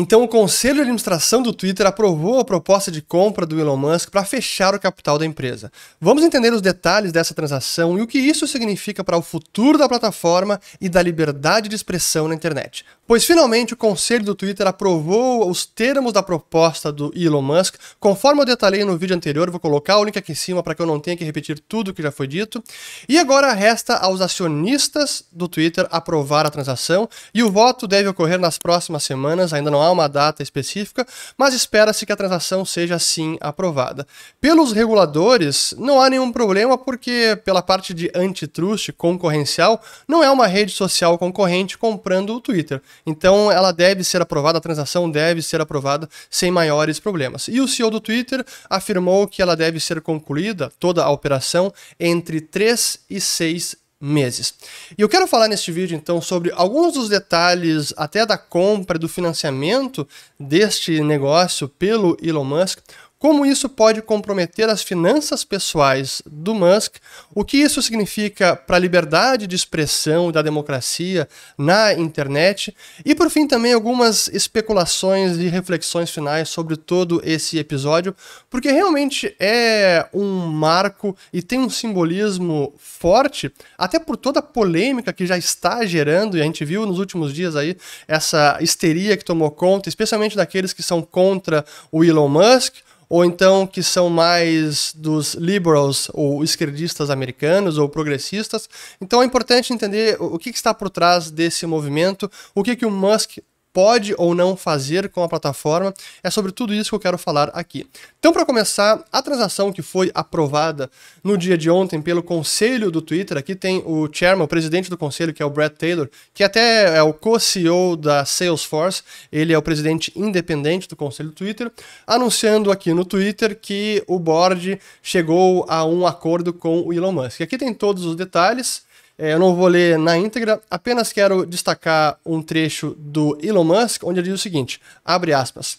Então, o Conselho de Administração do Twitter aprovou a proposta de compra do Elon Musk para fechar o capital da empresa. Vamos entender os detalhes dessa transação e o que isso significa para o futuro da plataforma e da liberdade de expressão na internet. Pois finalmente o Conselho do Twitter aprovou os termos da proposta do Elon Musk, conforme eu detalhei no vídeo anterior, vou colocar o link aqui em cima para que eu não tenha que repetir tudo que já foi dito. E agora resta aos acionistas do Twitter aprovar a transação e o voto deve ocorrer nas próximas semanas, ainda não há uma data específica, mas espera-se que a transação seja assim aprovada. Pelos reguladores, não há nenhum problema porque pela parte de antitrust concorrencial, não é uma rede social concorrente comprando o Twitter. Então ela deve ser aprovada, a transação deve ser aprovada sem maiores problemas. E o CEO do Twitter afirmou que ela deve ser concluída, toda a operação, entre 3 e 6 meses. E eu quero falar neste vídeo então sobre alguns dos detalhes até da compra do financiamento deste negócio pelo Elon Musk, como isso pode comprometer as finanças pessoais do Musk, o que isso significa para a liberdade de expressão da democracia na internet? E, por fim, também algumas especulações e reflexões finais sobre todo esse episódio, porque realmente é um marco e tem um simbolismo forte, até por toda a polêmica que já está gerando, e a gente viu nos últimos dias aí essa histeria que tomou conta, especialmente daqueles que são contra o Elon Musk ou então que são mais dos liberals ou esquerdistas americanos ou progressistas. Então é importante entender o que está por trás desse movimento, o que, que o Musk pode ou não fazer com a plataforma. É sobre tudo isso que eu quero falar aqui. Então, para começar, a transação que foi aprovada no dia de ontem pelo conselho do Twitter, aqui tem o chairman, o presidente do conselho, que é o Brad Taylor, que até é o co-CEO da Salesforce, ele é o presidente independente do conselho do Twitter, anunciando aqui no Twitter que o board chegou a um acordo com o Elon Musk. Aqui tem todos os detalhes. É, eu não vou ler na íntegra, apenas quero destacar um trecho do Elon Musk, onde ele diz o seguinte: abre aspas.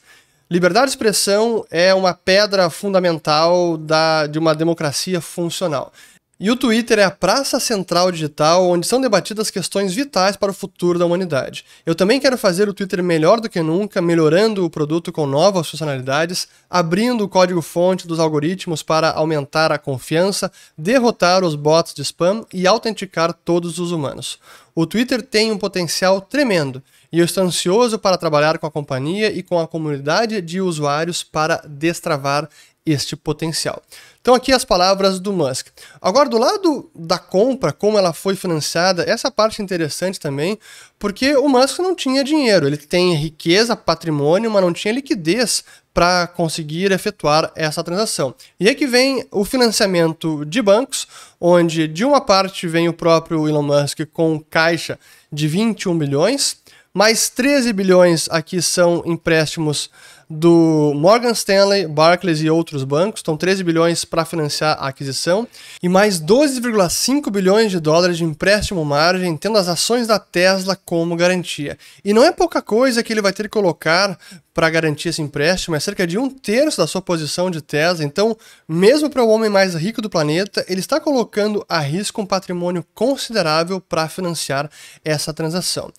Liberdade de expressão é uma pedra fundamental da, de uma democracia funcional. E o Twitter é a praça central digital onde são debatidas questões vitais para o futuro da humanidade. Eu também quero fazer o Twitter melhor do que nunca, melhorando o produto com novas funcionalidades, abrindo o código-fonte dos algoritmos para aumentar a confiança, derrotar os bots de spam e autenticar todos os humanos. O Twitter tem um potencial tremendo e eu estou ansioso para trabalhar com a companhia e com a comunidade de usuários para destravar este potencial. Então aqui as palavras do Musk. Agora do lado da compra, como ela foi financiada, essa parte é interessante também, porque o Musk não tinha dinheiro, ele tem riqueza, patrimônio, mas não tinha liquidez para conseguir efetuar essa transação. E aqui vem o financiamento de bancos, onde de uma parte vem o próprio Elon Musk com caixa de 21 bilhões, mais 13 bilhões aqui são empréstimos do Morgan Stanley, Barclays e outros bancos, estão 13 bilhões para financiar a aquisição, e mais 12,5 bilhões de dólares de empréstimo margem, tendo as ações da Tesla como garantia. E não é pouca coisa que ele vai ter que colocar para garantir esse empréstimo, é cerca de um terço da sua posição de Tesla. Então, mesmo para o homem mais rico do planeta, ele está colocando a risco um patrimônio considerável para financiar essa transação.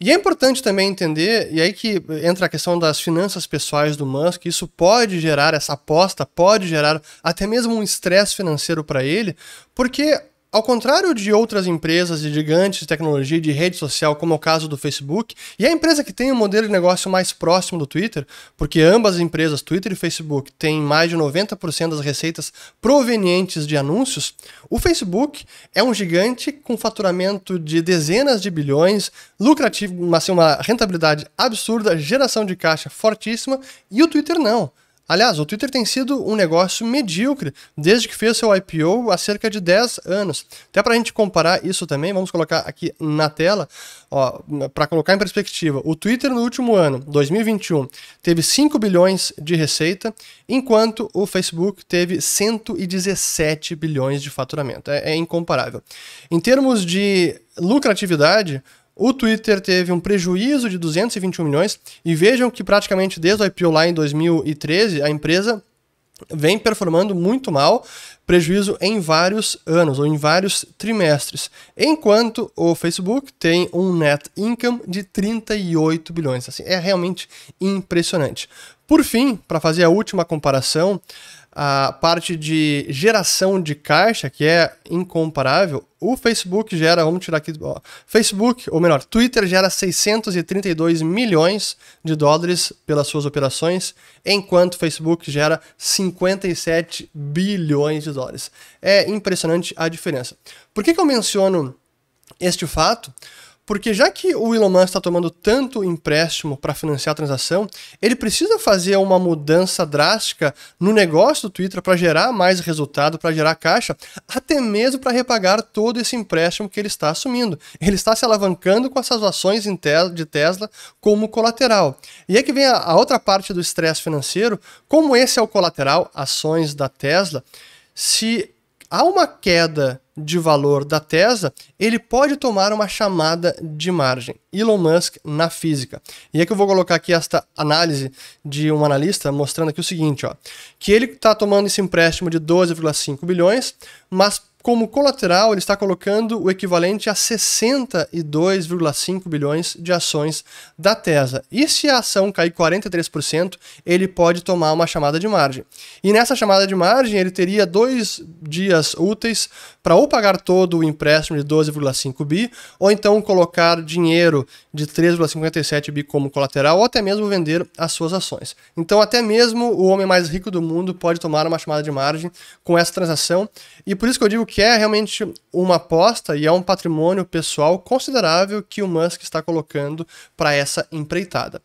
E é importante também entender, e aí que entra a questão das finanças pessoais do Musk, isso pode gerar, essa aposta pode gerar até mesmo um estresse financeiro para ele, porque ao contrário de outras empresas de gigantes de tecnologia de rede social, como é o caso do Facebook, e a empresa que tem um modelo de negócio mais próximo do Twitter, porque ambas as empresas, Twitter e Facebook, têm mais de 90% das receitas provenientes de anúncios, o Facebook é um gigante com faturamento de dezenas de bilhões, lucrativo, assim, uma rentabilidade absurda, geração de caixa fortíssima, e o Twitter não. Aliás, o Twitter tem sido um negócio medíocre desde que fez seu IPO há cerca de 10 anos. Até para a gente comparar isso também, vamos colocar aqui na tela, para colocar em perspectiva. O Twitter no último ano, 2021, teve 5 bilhões de receita, enquanto o Facebook teve 117 bilhões de faturamento. É, é incomparável. Em termos de lucratividade, o Twitter teve um prejuízo de 221 milhões e vejam que praticamente desde o IPO lá em 2013 a empresa vem performando muito mal, prejuízo em vários anos ou em vários trimestres, enquanto o Facebook tem um net income de 38 bilhões. Assim, é realmente impressionante. Por fim, para fazer a última comparação, a parte de geração de caixa, que é incomparável, o Facebook gera, vamos tirar aqui, ó, Facebook, ou melhor, Twitter gera 632 milhões de dólares pelas suas operações, enquanto o Facebook gera 57 bilhões de dólares. É impressionante a diferença. Por que, que eu menciono este fato? Porque já que o Elon Musk está tomando tanto empréstimo para financiar a transação, ele precisa fazer uma mudança drástica no negócio do Twitter para gerar mais resultado, para gerar caixa, até mesmo para repagar todo esse empréstimo que ele está assumindo. Ele está se alavancando com essas ações de Tesla como colateral. E é que vem a, outra parte do estresse financeiro, como esse é o colateral, ações da Tesla, se há uma queda de valor da Tesla, ele pode tomar uma chamada de margem. Elon Musk na física. E é que eu vou colocar aqui esta análise de um analista mostrando aqui o seguinte, ó, que ele está tomando esse empréstimo de 12,5 bilhões, mas como colateral, ele está colocando o equivalente a 62,5 bilhões de ações da Tesla. E se a ação cair 43%, ele pode tomar uma chamada de margem. E nessa chamada de margem, ele teria dois dias úteis para ou pagar todo o empréstimo de 12,5 bi, ou então colocar dinheiro de 3,57 bi como colateral, ou até mesmo vender as suas ações. Então, até mesmo o homem mais rico do mundo pode tomar uma chamada de margem com essa transação. E por isso que eu digo que é realmente uma aposta e é um patrimônio pessoal considerável que o Musk está colocando para essa empreitada.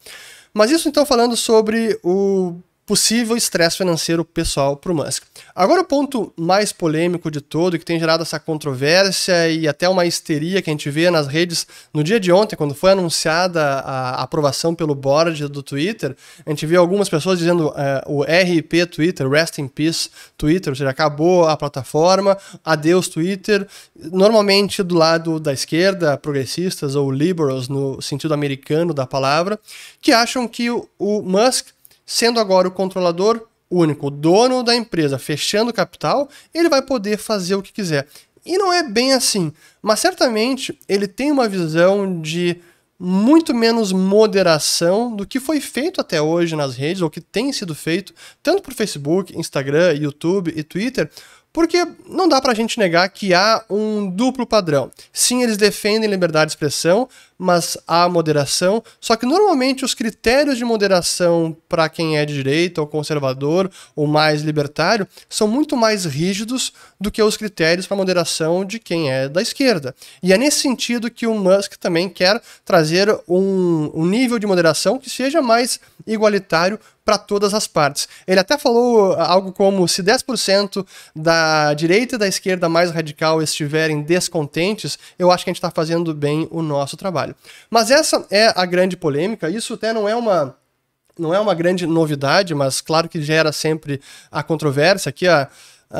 Mas isso então falando sobre o possível estresse financeiro pessoal para o Musk. Agora o ponto mais polêmico de todo, que tem gerado essa controvérsia e até uma histeria que a gente vê nas redes no dia de ontem, quando foi anunciada a aprovação pelo board do Twitter, a gente viu algumas pessoas dizendo uh, o RIP Twitter, Rest in Peace Twitter, ou seja, acabou a plataforma, adeus Twitter. Normalmente do lado da esquerda, progressistas ou liberals no sentido americano da palavra, que acham que o, o Musk sendo agora o controlador único, o dono da empresa, fechando o capital, ele vai poder fazer o que quiser. E não é bem assim, mas certamente ele tem uma visão de muito menos moderação do que foi feito até hoje nas redes, ou que tem sido feito, tanto por Facebook, Instagram, YouTube e Twitter, porque não dá para a gente negar que há um duplo padrão. Sim, eles defendem liberdade de expressão, mas há moderação. Só que normalmente os critérios de moderação para quem é de direita ou conservador ou mais libertário são muito mais rígidos do que os critérios para moderação de quem é da esquerda. E é nesse sentido que o Musk também quer trazer um, um nível de moderação que seja mais igualitário para todas as partes. Ele até falou algo como: se 10% da direita e da esquerda mais radical estiverem descontentes, eu acho que a gente está fazendo bem o nosso trabalho. Mas essa é a grande polêmica. Isso até não é uma não é uma grande novidade, mas claro que gera sempre a controvérsia. Aqui a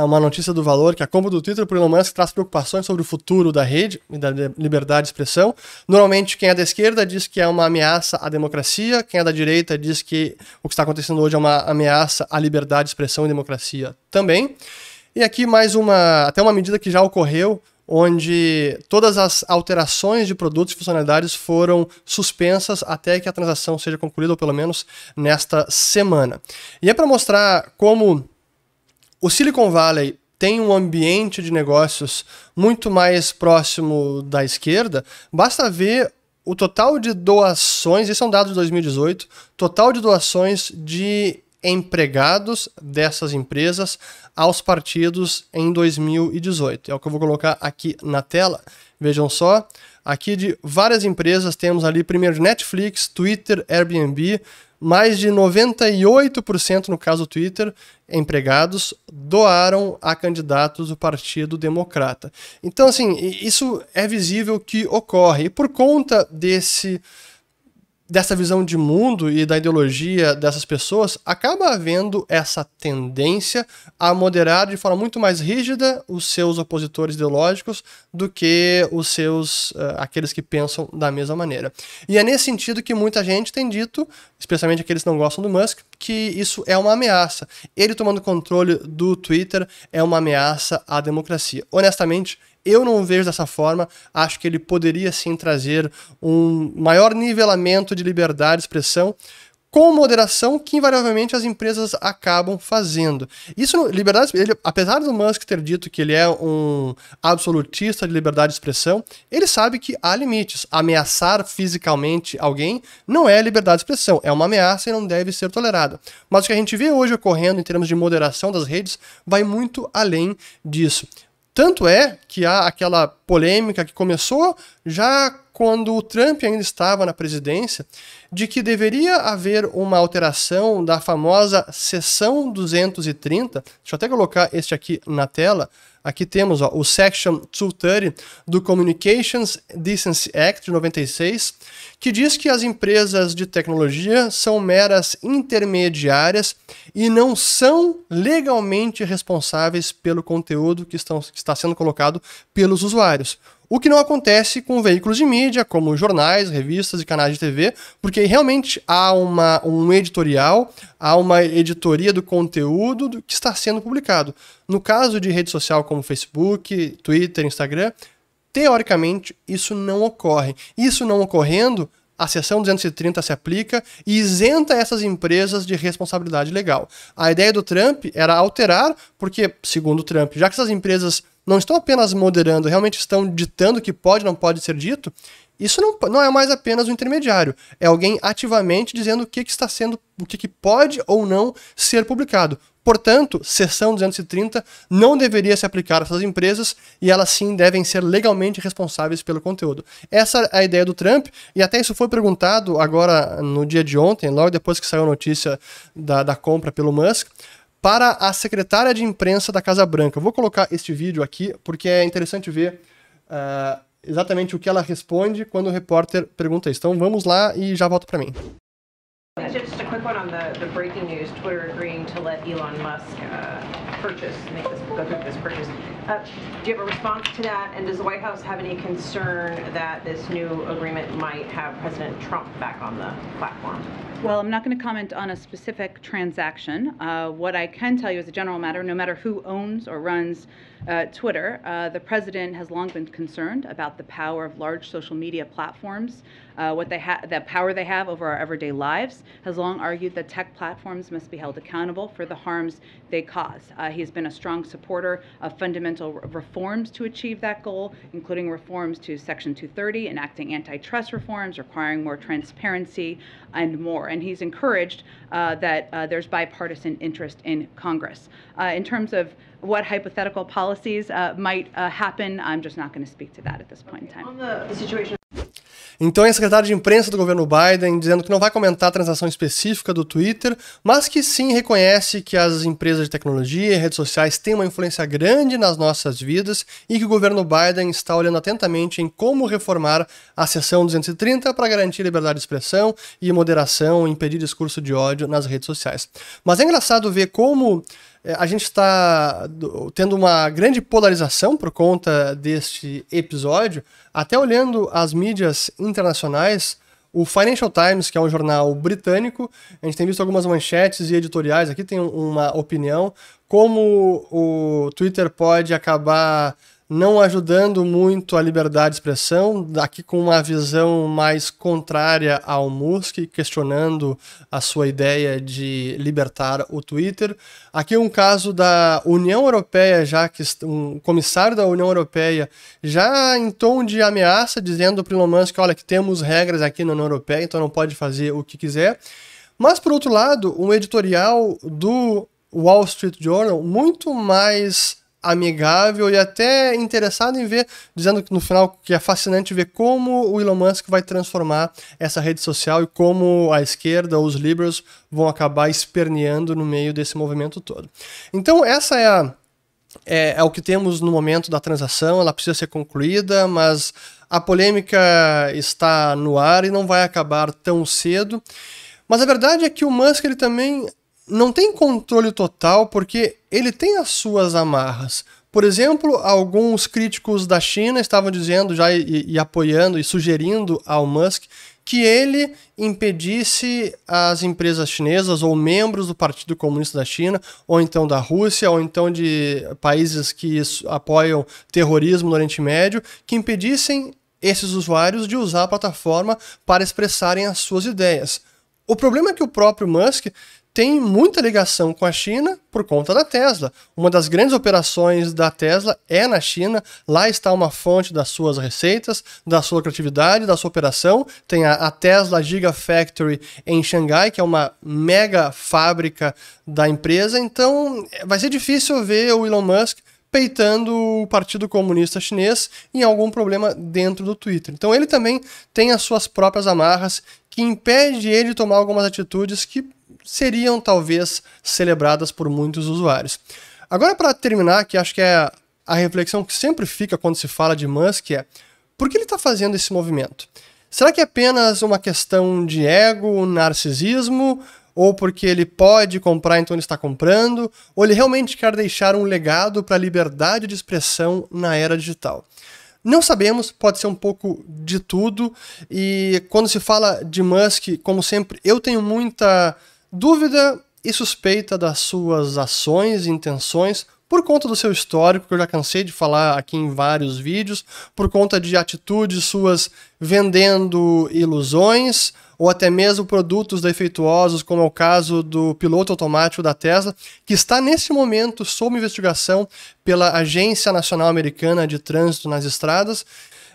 uma notícia do valor que a compra do Twitter por Elon Musk traz preocupações sobre o futuro da rede e da liberdade de expressão. Normalmente, quem é da esquerda diz que é uma ameaça à democracia, quem é da direita diz que o que está acontecendo hoje é uma ameaça à liberdade de expressão e democracia também. E aqui mais uma, até uma medida que já ocorreu, onde todas as alterações de produtos e funcionalidades foram suspensas até que a transação seja concluída, ou pelo menos nesta semana. E é para mostrar como o Silicon Valley tem um ambiente de negócios muito mais próximo da esquerda, basta ver o total de doações, esses são dados de 2018, total de doações de empregados dessas empresas aos partidos em 2018. É o que eu vou colocar aqui na tela. Vejam só, aqui de várias empresas temos ali primeiro Netflix, Twitter, Airbnb, mais de 98% no caso do Twitter, empregados doaram a candidatos do Partido Democrata. Então, assim, isso é visível que ocorre. E por conta desse dessa visão de mundo e da ideologia dessas pessoas, acaba havendo essa tendência a moderar de forma muito mais rígida os seus opositores ideológicos do que os seus uh, aqueles que pensam da mesma maneira. E é nesse sentido que muita gente tem dito especialmente aqueles que não gostam do Musk, que isso é uma ameaça. Ele tomando controle do Twitter é uma ameaça à democracia. Honestamente, eu não vejo dessa forma. Acho que ele poderia sim trazer um maior nivelamento de liberdade de expressão com moderação que invariavelmente as empresas acabam fazendo. Isso, liberdade, ele, apesar do Musk ter dito que ele é um absolutista de liberdade de expressão, ele sabe que há limites. Ameaçar fisicamente alguém não é liberdade de expressão, é uma ameaça e não deve ser tolerada. Mas o que a gente vê hoje ocorrendo em termos de moderação das redes vai muito além disso. Tanto é que há aquela polêmica que começou já quando o Trump ainda estava na presidência, de que deveria haver uma alteração da famosa seção 230. Deixa eu até colocar este aqui na tela. Aqui temos ó, o Section 230 do Communications Decency Act de 96, que diz que as empresas de tecnologia são meras intermediárias e não são legalmente responsáveis pelo conteúdo que, estão, que está sendo colocado pelos usuários. O que não acontece com veículos de mídia, como jornais, revistas e canais de TV, porque realmente há uma, um editorial, há uma editoria do conteúdo que está sendo publicado. No caso de rede social como Facebook, Twitter, Instagram, teoricamente isso não ocorre. Isso não ocorrendo, a seção 230 se aplica e isenta essas empresas de responsabilidade legal. A ideia do Trump era alterar, porque, segundo o Trump, já que essas empresas não estão apenas moderando, realmente estão ditando o que pode não pode ser dito, isso não, não é mais apenas um intermediário. É alguém ativamente dizendo o que, que está sendo, o que, que pode ou não ser publicado. Portanto, seção 230 não deveria se aplicar a essas empresas e elas sim devem ser legalmente responsáveis pelo conteúdo. Essa é a ideia do Trump, e até isso foi perguntado agora no dia de ontem, logo depois que saiu a notícia da, da compra pelo Musk para a secretária de imprensa da Casa Branca. Eu vou colocar este vídeo aqui porque é interessante ver uh, exatamente o que ela responde quando o repórter pergunta isso. Então vamos lá e já volto para mim. Just a quick one on the, the breaking news, Twitter agreeing to let Elon Musk uh, purchase, make this, go through this purchase. Uh, do you have a response to that? And does the White House have any concern that this new agreement might have President Trump back on the platform? Well, I'm not going to comment on a specific transaction. Uh, what I can tell you as a general matter, no matter who owns or runs uh, Twitter, uh, the president has long been concerned about the power of large social media platforms, uh, what they have, the power they have over our everyday lives. Has long argued that tech platforms must be held accountable for the harms they cause. Uh, he's been a strong supporter of fundamental reforms to achieve that goal, including reforms to Section 230, enacting antitrust reforms, requiring more transparency, and more. And he's encouraged uh, that uh, there's bipartisan interest in Congress. in terms of what hypothetical policies uh, might uh, happen. I'm just not going to speak to that at this point in time. On the situation Então, é a secretária de imprensa do governo Biden dizendo que não vai comentar a transação específica do Twitter, mas que sim reconhece que as empresas de tecnologia e redes sociais têm uma influência grande nas nossas vidas e que o governo Biden está olhando atentamente em como reformar a seção 230 para garantir liberdade de expressão e moderação e impedir discurso de ódio nas redes sociais. Mas é engraçado ver como a gente está tendo uma grande polarização por conta deste episódio, até olhando as mídias internacionais. O Financial Times, que é um jornal britânico, a gente tem visto algumas manchetes e editoriais aqui, tem uma opinião, como o Twitter pode acabar não ajudando muito a liberdade de expressão, aqui com uma visão mais contrária ao Musk, questionando a sua ideia de libertar o Twitter. Aqui um caso da União Europeia, já que um comissário da União Europeia já em tom de ameaça, dizendo para Elon Musk, olha, que temos regras aqui na União Europeia, então não pode fazer o que quiser. Mas, por outro lado, um editorial do Wall Street Journal muito mais amigável e até interessado em ver, dizendo que no final que é fascinante ver como o Elon Musk vai transformar essa rede social e como a esquerda, os liberals, vão acabar esperneando no meio desse movimento todo. Então, essa é a. É, é o que temos no momento da transação, ela precisa ser concluída, mas a polêmica está no ar e não vai acabar tão cedo. Mas a verdade é que o Musk ele também não tem controle total porque ele tem as suas amarras. Por exemplo, alguns críticos da China estavam dizendo já e, e apoiando e sugerindo ao Musk que ele impedisse as empresas chinesas ou membros do Partido Comunista da China, ou então da Rússia, ou então de países que apoiam terrorismo no Oriente Médio, que impedissem esses usuários de usar a plataforma para expressarem as suas ideias. O problema é que o próprio Musk tem muita ligação com a China por conta da Tesla. Uma das grandes operações da Tesla é na China. Lá está uma fonte das suas receitas, da sua criatividade, da sua operação. Tem a, a Tesla Gigafactory em Xangai, que é uma mega fábrica da empresa. Então vai ser difícil ver o Elon Musk peitando o Partido Comunista Chinês em algum problema dentro do Twitter. Então ele também tem as suas próprias amarras que impede ele de tomar algumas atitudes que seriam talvez celebradas por muitos usuários. Agora, para terminar, que acho que é a reflexão que sempre fica quando se fala de Musk é por que ele está fazendo esse movimento? Será que é apenas uma questão de ego, narcisismo, ou porque ele pode comprar, então ele está comprando, ou ele realmente quer deixar um legado para a liberdade de expressão na era digital? Não sabemos, pode ser um pouco de tudo, e quando se fala de Musk, como sempre, eu tenho muita dúvida e suspeita das suas ações e intenções por conta do seu histórico, que eu já cansei de falar aqui em vários vídeos, por conta de atitudes suas vendendo ilusões ou até mesmo produtos defeituosos, como é o caso do piloto automático da Tesla, que está nesse momento sob investigação pela Agência Nacional Americana de Trânsito nas Estradas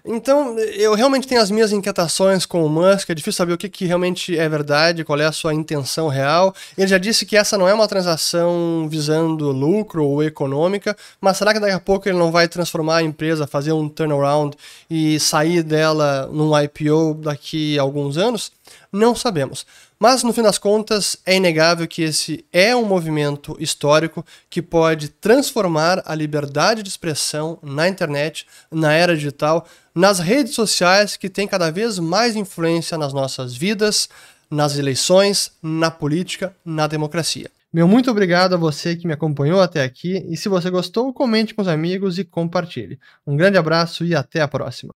então, eu realmente tenho as minhas inquietações com o Musk, é difícil saber o que, que realmente é verdade, qual é a sua intenção real. Ele já disse que essa não é uma transação visando lucro ou econômica, mas será que daqui a pouco ele não vai transformar a empresa, fazer um turnaround e sair dela num IPO daqui a alguns anos? Não sabemos. Mas, no fim das contas, é inegável que esse é um movimento histórico que pode transformar a liberdade de expressão na internet, na era digital, nas redes sociais que têm cada vez mais influência nas nossas vidas, nas eleições, na política, na democracia. Meu muito obrigado a você que me acompanhou até aqui e se você gostou, comente com os amigos e compartilhe. Um grande abraço e até a próxima.